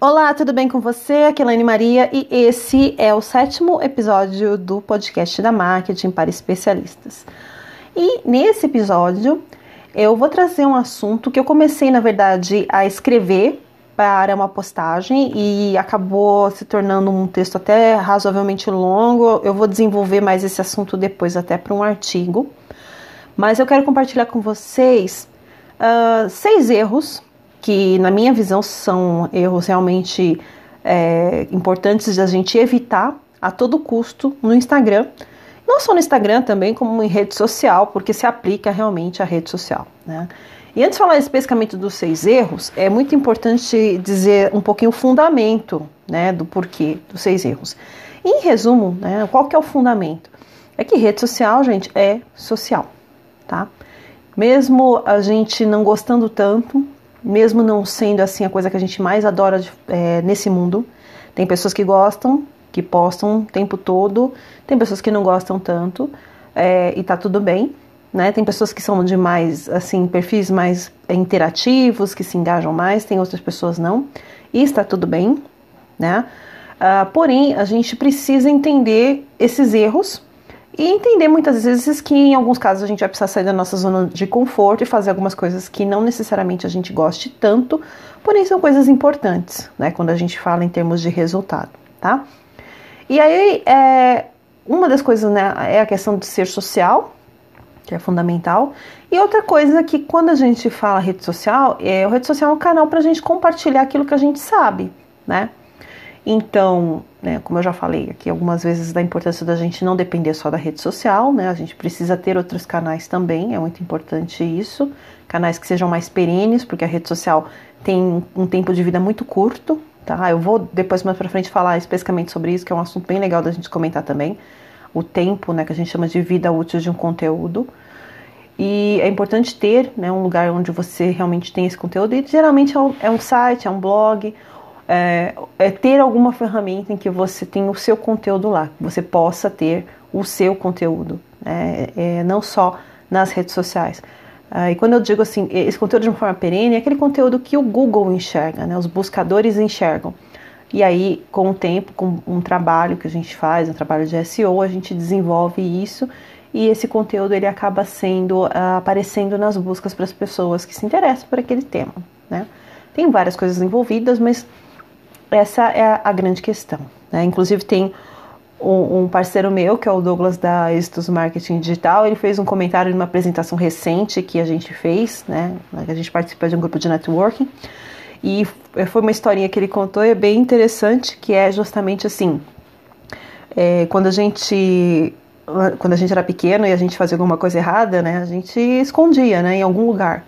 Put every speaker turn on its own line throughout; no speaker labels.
Olá, tudo bem com você? Aqui é Elaine Maria e esse é o sétimo episódio do podcast da Marketing para Especialistas. E nesse episódio eu vou trazer um assunto que eu comecei, na verdade, a escrever para uma postagem e acabou se tornando um texto até razoavelmente longo. Eu vou desenvolver mais esse assunto depois, até para um artigo. Mas eu quero compartilhar com vocês uh, seis erros que, na minha visão, são erros realmente é, importantes de a gente evitar a todo custo no Instagram. Não só no Instagram também, como em rede social, porque se aplica realmente à rede social. Né? E antes de falar especificamente dos seis erros, é muito importante dizer um pouquinho o fundamento né, do porquê dos seis erros. Em resumo, né, qual que é o fundamento? É que rede social, gente, é social, tá? Mesmo a gente não gostando tanto, mesmo não sendo assim a coisa que a gente mais adora é, nesse mundo, tem pessoas que gostam, que postam o tempo todo, tem pessoas que não gostam tanto, é, e tá tudo bem né? Tem pessoas que são de mais, assim, perfis mais interativos, que se engajam mais, tem outras pessoas não, e está tudo bem, né? Uh, porém, a gente precisa entender esses erros e entender muitas vezes que em alguns casos a gente vai precisar sair da nossa zona de conforto e fazer algumas coisas que não necessariamente a gente goste tanto, porém são coisas importantes, né? Quando a gente fala em termos de resultado, tá? E aí, é, uma das coisas né, é a questão de ser social, que é fundamental. E outra coisa que quando a gente fala rede social, é, a rede social é um canal para a gente compartilhar aquilo que a gente sabe, né? Então, né, como eu já falei aqui algumas vezes da importância da gente não depender só da rede social, né? A gente precisa ter outros canais também, é muito importante isso. Canais que sejam mais perenes, porque a rede social tem um tempo de vida muito curto, tá? Eu vou depois mais para frente falar especificamente sobre isso, que é um assunto bem legal da gente comentar também o tempo, né, que a gente chama de vida útil de um conteúdo. E é importante ter né, um lugar onde você realmente tem esse conteúdo. E geralmente é um, é um site, é um blog, é, é, ter alguma ferramenta em que você tem o seu conteúdo lá, que você possa ter o seu conteúdo, né, é, não só nas redes sociais. Ah, e quando eu digo assim, esse conteúdo de uma forma perene, é aquele conteúdo que o Google enxerga, né, os buscadores enxergam. E aí, com o tempo, com um trabalho que a gente faz, um trabalho de SEO, a gente desenvolve isso e esse conteúdo ele acaba sendo uh, aparecendo nas buscas para as pessoas que se interessam por aquele tema, né? Tem várias coisas envolvidas, mas essa é a grande questão. Né? Inclusive tem um, um, parceiro meu, que é o Douglas da Êxitos Marketing Digital, ele fez um comentário numa apresentação recente que a gente fez, né? A gente participa de um grupo de networking e foi uma historinha que ele contou, é bem interessante, que é justamente assim, é, quando a gente quando a gente era pequeno e a gente fazia alguma coisa errada, né, a gente escondia, né, em algum lugar.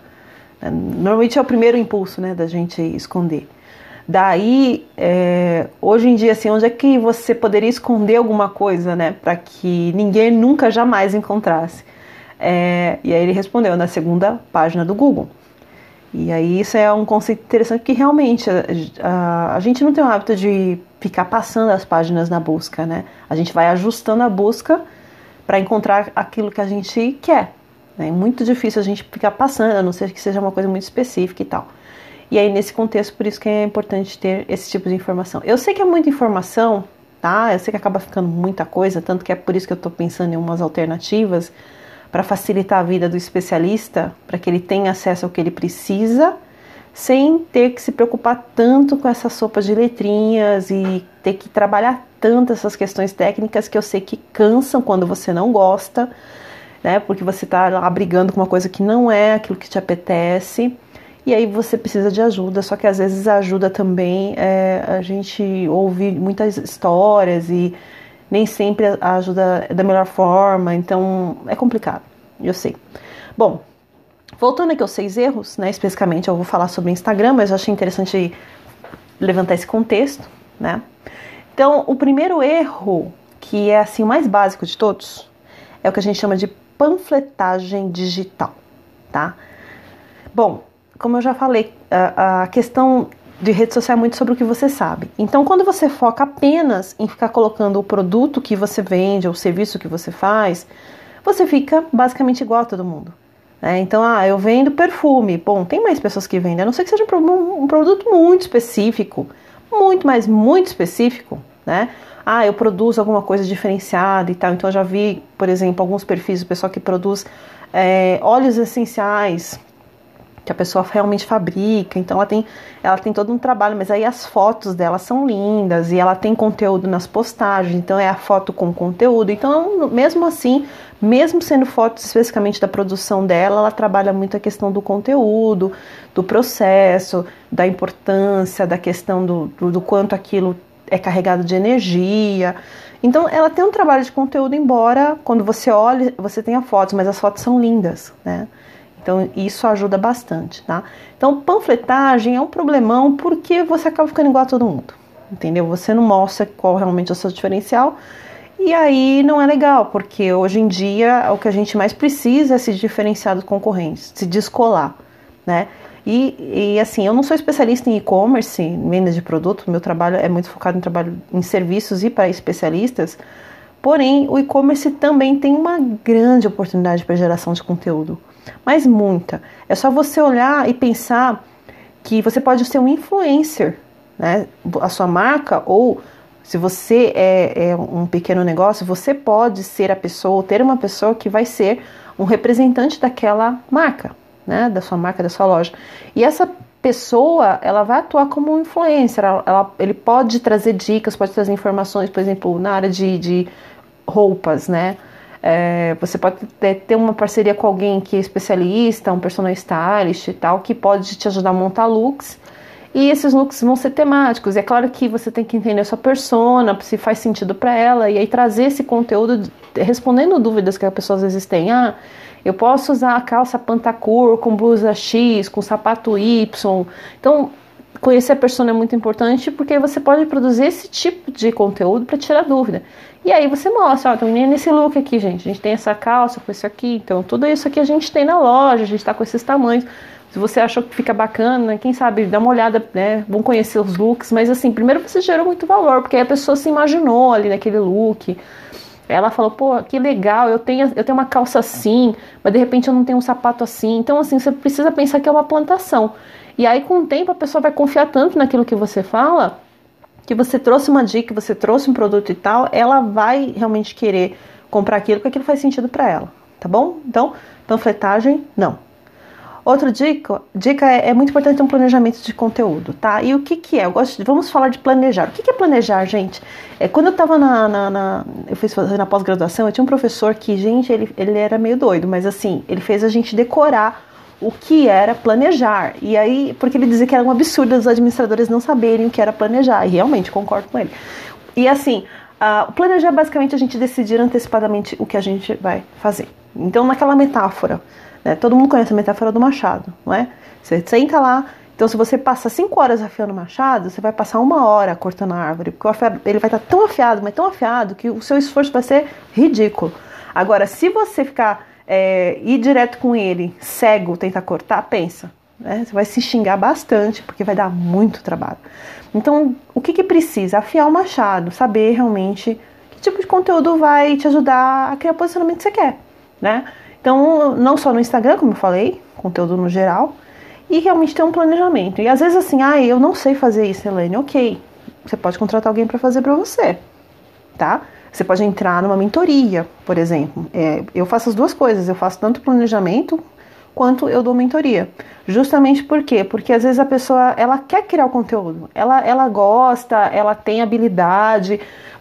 Normalmente é o primeiro impulso, né, da gente esconder. Daí, é, hoje em dia, assim, onde é que você poderia esconder alguma coisa, né, para que ninguém nunca jamais encontrasse? É, e aí ele respondeu na segunda página do Google. E aí isso é um conceito interessante que realmente a, a, a, gente não tem o hábito de ficar passando as páginas na busca, né? A gente vai ajustando a busca para encontrar aquilo que a gente quer. Né? É muito difícil a gente ficar passando, a não ser que seja uma coisa muito específica e tal. E aí nesse contexto, por isso que é importante ter esse tipo de informação. Eu sei que é muita informação, tá? Eu sei que acaba ficando muita coisa, tanto que é por isso que eu estou pensando em umas alternativas para facilitar a vida do especialista, para que ele tenha acesso ao que ele precisa, sem ter que se preocupar tanto com essa sopa de letrinhas e ter que trabalhar tanto essas questões técnicas que eu sei que cansam quando você não gosta, né? Porque você está lá brigando com uma coisa que não é aquilo que te apetece. E aí você precisa de ajuda, só que às vezes a ajuda também é, a gente ouve muitas histórias e nem sempre a ajuda é da melhor forma, então é complicado, eu sei. Bom, voltando aqui aos seis erros, né, especificamente eu vou falar sobre Instagram, mas eu achei interessante levantar esse contexto, né? Então, o primeiro erro, que é assim o mais básico de todos, é o que a gente chama de panfletagem digital, tá? Bom, como eu já falei, a, a questão de rede social é muito sobre o que você sabe. Então, quando você foca apenas em ficar colocando o produto que você vende ou o serviço que você faz, você fica basicamente igual a todo mundo. Né? Então, ah, eu vendo perfume. Bom, tem mais pessoas que vendem, a não ser que seja um, um produto muito específico, muito, mas muito específico, né? Ah, eu produzo alguma coisa diferenciada e tal. Então eu já vi, por exemplo, alguns perfis do pessoal que produz é, óleos essenciais que a pessoa realmente fabrica. Então ela tem, ela tem todo um trabalho, mas aí as fotos dela são lindas e ela tem conteúdo nas postagens. Então é a foto com conteúdo. Então mesmo assim, mesmo sendo fotos especificamente da produção dela, ela trabalha muito a questão do conteúdo, do processo, da importância, da questão do, do, do quanto aquilo é carregado de energia. Então ela tem um trabalho de conteúdo, embora quando você olha, você tenha fotos, mas as fotos são lindas, né? Então isso ajuda bastante, tá? Então panfletagem é um problemão porque você acaba ficando igual a todo mundo, entendeu? Você não mostra qual realmente é o seu diferencial e aí não é legal, porque hoje em dia o que a gente mais precisa é se diferenciar dos concorrentes, se descolar, né? E, e assim, eu não sou especialista em e-commerce, venda de produto, meu trabalho é muito focado em trabalho em serviços e para especialistas. Porém, o e-commerce também tem uma grande oportunidade para geração de conteúdo, mas muita. É só você olhar e pensar que você pode ser um influencer, né? A sua marca ou se você é, é, um pequeno negócio, você pode ser a pessoa, ter uma pessoa que vai ser um representante daquela marca né, da sua marca, da sua loja. E essa pessoa, ela vai atuar como um influencer, ela, ela, ele pode trazer dicas, pode trazer informações, por exemplo, na área de, de roupas, né? É, você pode ter, uma parceria com alguém que é especialista, um personal stylist e tal, que pode te ajudar a montar looks. E esses looks vão ser temáticos. E é claro que você tem que entender a sua persona, se faz sentido para ela, e aí trazer esse conteúdo respondendo dúvidas que as pessoas às vezes têm. Ah, eu posso usar a calça pantacur com blusa X, com sapato Y. Então, conhecer a persona é muito importante porque você pode produzir esse tipo de conteúdo para tirar dúvida. E aí você mostra, ó, então nesse look aqui, gente, a gente tem essa calça com isso aqui, então tudo isso aqui a gente tem na loja, a gente está com esses tamanhos. Se você achou que fica bacana, quem sabe dá uma olhada, né? Vão conhecer os looks, mas assim, primeiro você gerou muito valor, porque a pessoa se imaginou ali naquele look. Ela falou, pô, que legal, eu tenho, eu tenho uma calça assim, mas de repente eu não tenho um sapato assim. Então, assim, você precisa pensar que é uma plantação. E aí, com o tempo, a pessoa vai confiar tanto naquilo que você fala, que você trouxe uma dica, você trouxe um produto e tal, ela vai realmente querer comprar aquilo, porque aquilo faz sentido para ela, tá bom? Então, panfletagem, não. Outra dica, dica é, é, muito importante um planejamento de conteúdo, tá? E o que que é? Eu gosto de, vamos falar de planejar. O que, que é planejar, gente? É, quando eu tava na, na, na eu fiz na pós-graduação, eu tinha um professor que, gente, ele, ele era meio doido, mas assim, ele fez a gente decorar o que era planejar. E aí, porque ele dizia que era um absurdo os administradores não saberem o que era planejar. E realmente concordo com ele. E assim, uh, planejar é basicamente a gente decidir antecipadamente o que a gente vai fazer. Então, naquela metáfora, né? Todo mundo conhece a metáfora do machado, não é? Você senta lá, então se você passa cinco horas afiando o machado, você vai passar uma hora cortando a árvore, porque afiado, ele vai estar tão afiado, mas tão afiado, que o seu esforço vai ser ridículo. Agora, se você ficar é, ir direto com ele, cego, tentar cortar, pensa. Né? Você vai se xingar bastante, porque vai dar muito trabalho. Então, o que, que precisa? Afiar o machado, saber realmente que tipo de conteúdo vai te ajudar a criar o posicionamento que você quer, né? Então, não só no Instagram, como eu falei, conteúdo no geral, e realmente ter um planejamento. E às vezes assim, ah, eu não sei fazer isso, Helene. Ok, você pode contratar alguém para fazer para você, tá? Você pode entrar numa mentoria, por exemplo. É, eu faço as duas coisas, eu faço tanto planejamento quanto eu dou mentoria. Justamente por quê? Porque às vezes a pessoa ela quer criar o conteúdo, ela, ela gosta, ela tem habilidade,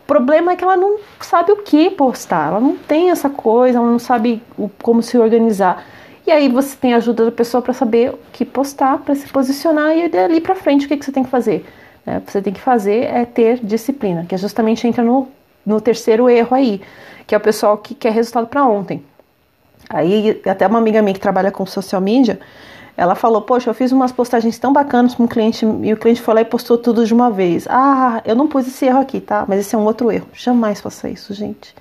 problema é que ela não sabe o que postar, ela não tem essa coisa, ela não sabe o, como se organizar. E aí você tem a ajuda da pessoa para saber o que postar, para se posicionar e dali para frente o que, que você tem que fazer. Né? Você tem que fazer é ter disciplina, que é justamente entra no, no terceiro erro aí, que é o pessoal que quer resultado para ontem. Aí até uma amiga minha que trabalha com social media, ela falou: Poxa, eu fiz umas postagens tão bacanas para um cliente e o cliente foi lá e postou tudo de uma vez. Ah, eu não pus esse erro aqui, tá? Mas esse é um outro erro. Jamais faça isso, gente.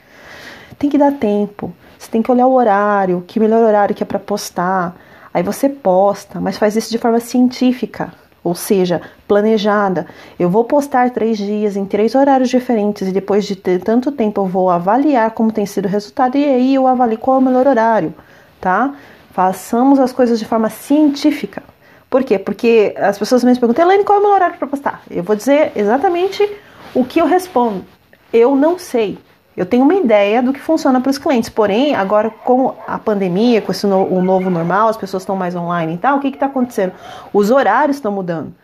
Tem que dar tempo. Você tem que olhar o horário, que melhor horário que é para postar. Aí você posta, mas faz isso de forma científica, ou seja, planejada. Eu vou postar três dias em três horários diferentes e depois de ter tanto tempo eu vou avaliar como tem sido o resultado e aí eu avalio qual é o melhor horário, tá? Façamos as coisas de forma científica. Por quê? Porque as pessoas me perguntam, Elaine, qual é o meu horário para postar? Eu vou dizer exatamente o que eu respondo. Eu não sei. Eu tenho uma ideia do que funciona para os clientes, porém, agora com a pandemia, com esse no, o novo normal, as pessoas estão mais online e tal, o que está acontecendo? Os horários estão mudando.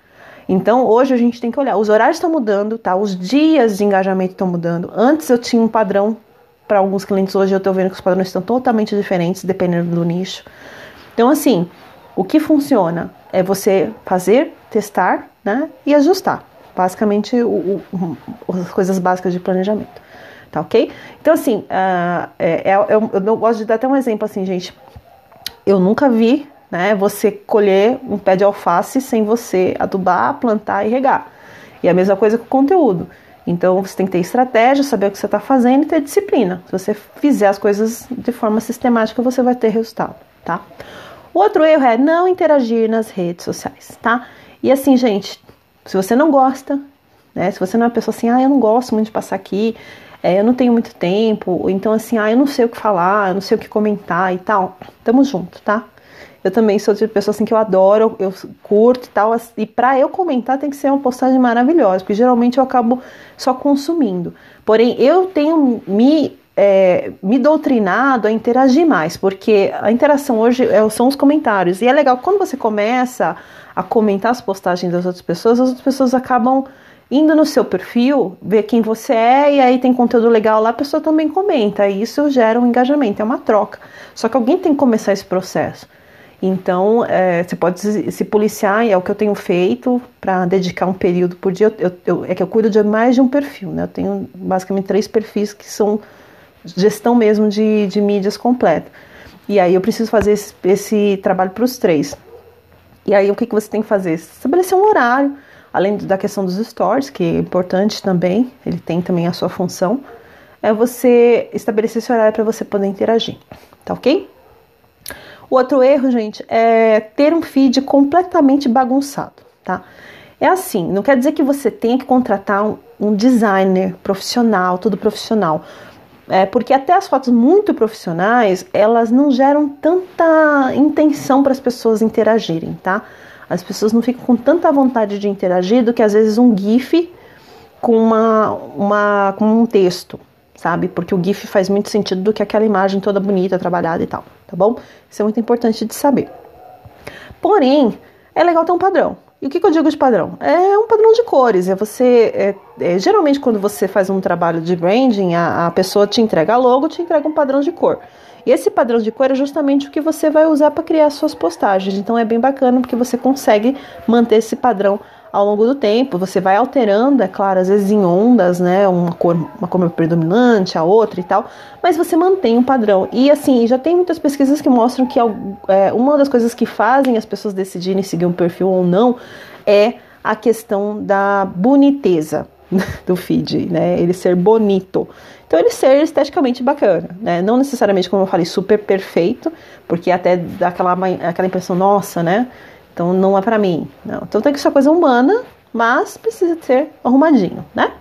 Então, hoje a gente tem que olhar, os horários estão mudando, tá? Os dias de engajamento estão mudando. Antes eu tinha um padrão para alguns clientes, hoje eu estou vendo que os padrões estão totalmente diferentes, dependendo do nicho. Então, assim, o que funciona é você fazer, testar, né? E ajustar. Basicamente, o, o, as coisas básicas de planejamento tá ok? Então, assim, uh, é, é, eu, eu gosto de dar até um exemplo assim, gente. Eu nunca vi né, você colher um pé de alface sem você adubar, plantar e regar. E a mesma coisa com o conteúdo. Então você tem que ter estratégia, saber o que você está fazendo e ter disciplina. Se você fizer as coisas de forma sistemática, você vai ter resultado, tá? O outro erro é não interagir nas redes sociais, tá? E assim, gente, se você não gosta, né? Se você não é uma pessoa assim, ah, eu não gosto muito de passar aqui, é, eu não tenho muito tempo, então assim, ah, eu não sei o que falar, eu não sei o que comentar e tal. Tamo junto, tá? Eu também sou de pessoa assim que eu adoro, eu curto e tal, e para eu comentar tem que ser uma postagem maravilhosa, porque geralmente eu acabo só consumindo. Porém, eu tenho me é, me doutrinado a interagir mais, porque a interação hoje é, são os comentários. E é legal quando você começa a comentar as postagens das outras pessoas, as outras pessoas acabam indo no seu perfil, ver quem você é e aí tem conteúdo legal lá, a pessoa também comenta. E isso gera um engajamento, é uma troca. Só que alguém tem que começar esse processo. Então, é, você pode se policiar, e é o que eu tenho feito para dedicar um período por dia. Eu, eu, é que eu cuido de mais de um perfil, né? Eu tenho basicamente três perfis que são gestão mesmo de, de mídias completa. E aí eu preciso fazer esse, esse trabalho para os três. E aí o que, que você tem que fazer? Estabelecer um horário além da questão dos stores, que é importante também, ele tem também a sua função, é você estabelecer esse horário para você poder interagir, tá ok? O outro erro, gente, é ter um feed completamente bagunçado, tá? É assim, não quer dizer que você tenha que contratar um, um designer profissional, tudo profissional. É, porque até as fotos muito profissionais, elas não geram tanta intenção para as pessoas interagirem, tá? As pessoas não ficam com tanta vontade de interagir do que às vezes um GIF com, uma, uma, com um texto, sabe? Porque o GIF faz muito sentido do que aquela imagem toda bonita, trabalhada e tal, tá bom? Isso é muito importante de saber. Porém, é legal ter um padrão. E o que, que eu digo de padrão? É um padrão de cores. É você. É, é, geralmente, quando você faz um trabalho de branding, a, a pessoa te entrega logo, te entrega um padrão de cor. E esse padrão de cor é justamente o que você vai usar para criar suas postagens. Então é bem bacana porque você consegue manter esse padrão ao longo do tempo. Você vai alterando, é claro, às vezes em ondas, né? Uma cor, uma cor predominante, a outra e tal, mas você mantém um padrão. E assim, já tem muitas pesquisas que mostram que é, uma das coisas que fazem as pessoas decidirem seguir um perfil ou não é a questão da boniteza do feed, né? Ele ser bonito. Então ele ser esteticamente bacana, né? Não necessariamente, como eu falei, super perfeito, porque até dá aquela, aquela impressão, nossa, né? Então não é para mim. Não. Então tem que ser coisa humana, mas precisa ser arrumadinho, né?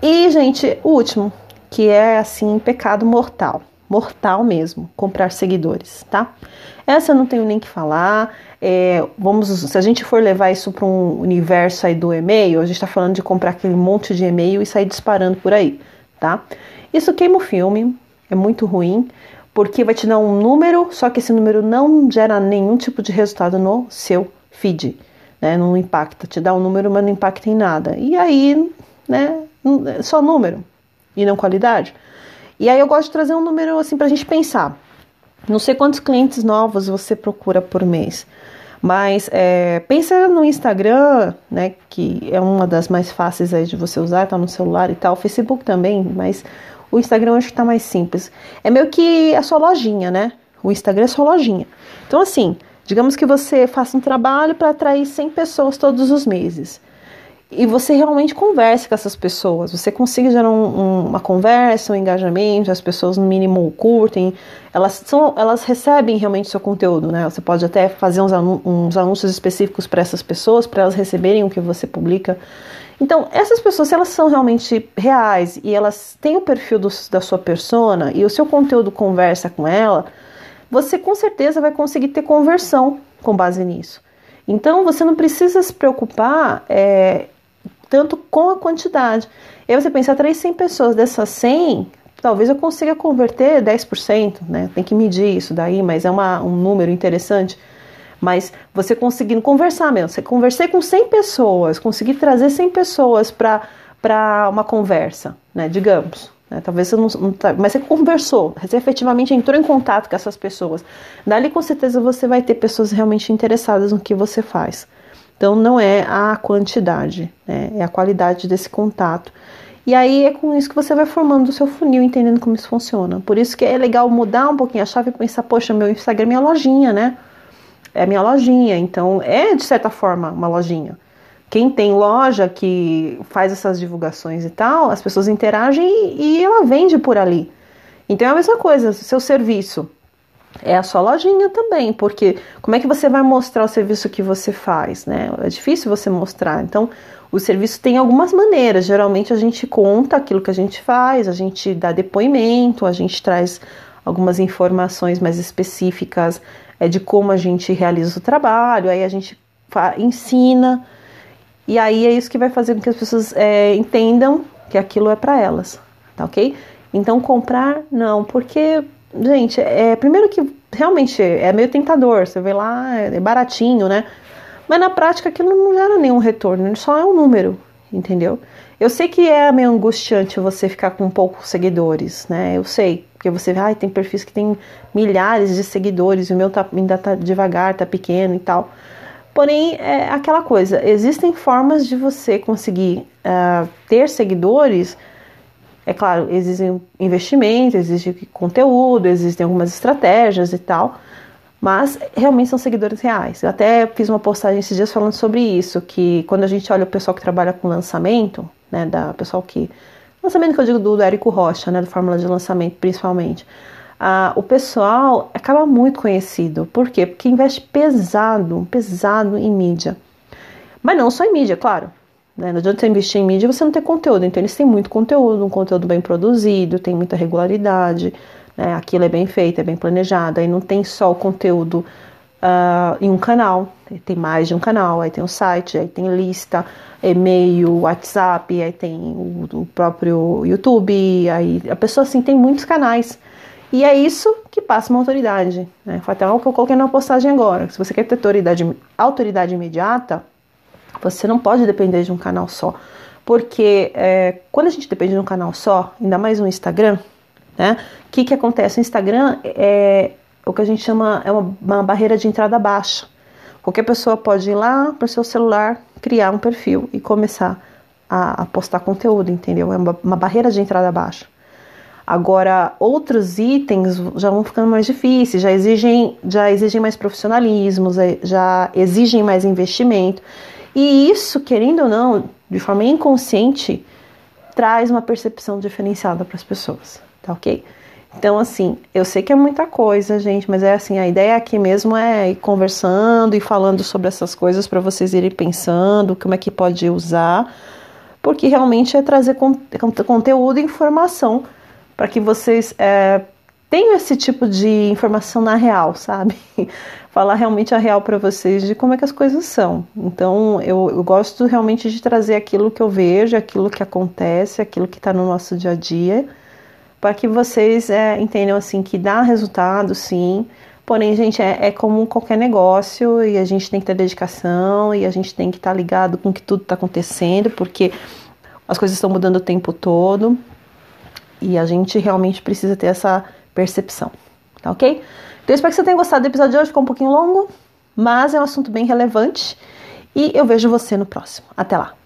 E, gente, o último, que é assim, pecado mortal. Mortal mesmo, comprar seguidores, tá? Essa eu não tenho nem que falar. É, vamos, se a gente for levar isso para um universo aí do e-mail, a gente está falando de comprar aquele monte de e-mail e sair disparando por aí tá? Isso queima o filme, é muito ruim, porque vai te dar um número, só que esse número não gera nenhum tipo de resultado no seu feed, né? Não impacta, te dá um número, mas não impacta em nada. E aí, né, só número e não qualidade. E aí eu gosto de trazer um número assim pra gente pensar. Não sei quantos clientes novos você procura por mês. Mas é, pensa no Instagram, né, que é uma das mais fáceis aí de você usar, tá no celular e tal, Facebook também, mas o Instagram acho que tá mais simples. É meio que a sua lojinha, né? O Instagram é sua lojinha. Então assim, digamos que você faça um trabalho para atrair 100 pessoas todos os meses e você realmente converse com essas pessoas, você consiga gerar um, um, uma conversa, um engajamento, as pessoas no mínimo curtem, elas são, elas recebem realmente seu conteúdo, né? Você pode até fazer uns, uns anúncios específicos para essas pessoas, para elas receberem o que você publica. Então, essas pessoas, se elas são realmente reais e elas têm o perfil do, da sua persona e o seu conteúdo conversa com ela, você com certeza vai conseguir ter conversão com base nisso. Então você não precisa se preocupar é, tanto com a quantidade. Aí você pensa, atrair 100 pessoas dessas 100, talvez eu consiga converter 10%, né? Tem que medir isso daí, mas é uma, um número interessante. Mas você conseguindo conversar mesmo, você conversei com 100 pessoas, conseguir trazer 100 pessoas para uma conversa, né? Digamos. Né? Talvez você não, não tá, mas você conversou, você efetivamente entrou em contato com essas pessoas. Dali com certeza você vai ter pessoas realmente interessadas no que você faz. Então não é a quantidade, né? é a qualidade desse contato. E aí é com isso que você vai formando o seu funil, entendendo como isso funciona. Por isso que é legal mudar um pouquinho a chave e pensar, poxa, meu Instagram é minha lojinha, né? É minha lojinha, então é de certa forma uma lojinha. Quem tem loja que faz essas divulgações e tal, as pessoas interagem e, e ela vende por ali. Então é a mesma coisa, seu serviço é a sua lojinha também, porque como é que você vai mostrar o serviço que você faz, né? É difícil você mostrar. Então, o serviço tem algumas maneiras. Geralmente a gente conta aquilo que a gente faz, a gente dá depoimento, a gente traz algumas informações mais específicas é, de como a gente realiza o trabalho, aí a gente ensina, e aí é isso que vai fazer com que as pessoas é, entendam que aquilo é para elas, tá ok? Então comprar, não, porque gente, é primeiro que realmente é meio tentador, você vê lá, é baratinho, né? Mas na prática aquilo não gera nenhum retorno, só é um número, entendeu? Eu sei que é meio angustiante você ficar com poucos seguidores, né? Eu sei, porque você vê, ai, tem perfis que tem milhares de seguidores, o meu tá, ainda tá devagar, tá pequeno e tal. Porém, é aquela coisa, existem formas de você conseguir uh, ter seguidores é claro, existem investimentos, existe conteúdo, existem algumas estratégias e tal, mas realmente são seguidores reais. Eu até fiz uma postagem esses dias falando sobre isso, que quando a gente olha o pessoal que trabalha com lançamento, né, da pessoal que lançamento que eu digo do, do Érico Rocha, né, do Fórmula de Lançamento principalmente, ah, o pessoal acaba muito conhecido. Por quê? Porque investe pesado, pesado em mídia. Mas não só em mídia, claro. Né? Não adianta você investir em mídia e você não ter conteúdo. Então, eles têm muito conteúdo, um conteúdo bem produzido, tem muita regularidade, né? aquilo é bem feito, é bem planejado. Aí não tem só o conteúdo uh, em um canal, tem mais de um canal. Aí tem o site, aí tem lista, e-mail, WhatsApp, aí tem o, o próprio YouTube. Aí a pessoa assim tem muitos canais. E é isso que passa uma autoridade. Né? Foi até algo que eu coloquei na postagem agora. Se você quer ter autoridade, autoridade imediata, você não pode depender de um canal só. Porque é, quando a gente depende de um canal só, ainda mais um Instagram, né? O que, que acontece? O Instagram é o que a gente chama é uma, uma barreira de entrada baixa. Qualquer pessoa pode ir lá para o seu celular, criar um perfil e começar a, a postar conteúdo, entendeu? É uma, uma barreira de entrada baixa. Agora, outros itens já vão ficando mais difíceis, já exigem, já exigem mais profissionalismo, já exigem mais investimento. E isso, querendo ou não, de forma inconsciente, traz uma percepção diferenciada para as pessoas, tá ok? Então, assim, eu sei que é muita coisa, gente, mas é assim, a ideia aqui mesmo é ir conversando e falando sobre essas coisas para vocês irem pensando como é que pode usar, porque realmente é trazer conteúdo e informação para que vocês é, tenham esse tipo de informação na real, sabe? falar realmente a real para vocês de como é que as coisas são. Então, eu, eu, gosto realmente de trazer aquilo que eu vejo, aquilo que acontece, aquilo que está no nosso dia a dia, para que vocês é, entendam assim que dá resultado, sim. Porém, gente, é, é, como qualquer negócio e a gente tem que ter dedicação e a gente tem que estar tá ligado com que tudo está acontecendo, porque as coisas estão mudando o tempo todo e a gente realmente precisa ter essa percepção, tá ok? Então, espero que você tenha gostado do episódio de hoje. Ficou um pouquinho longo, mas é um assunto bem relevante. E eu vejo você no próximo. Até lá!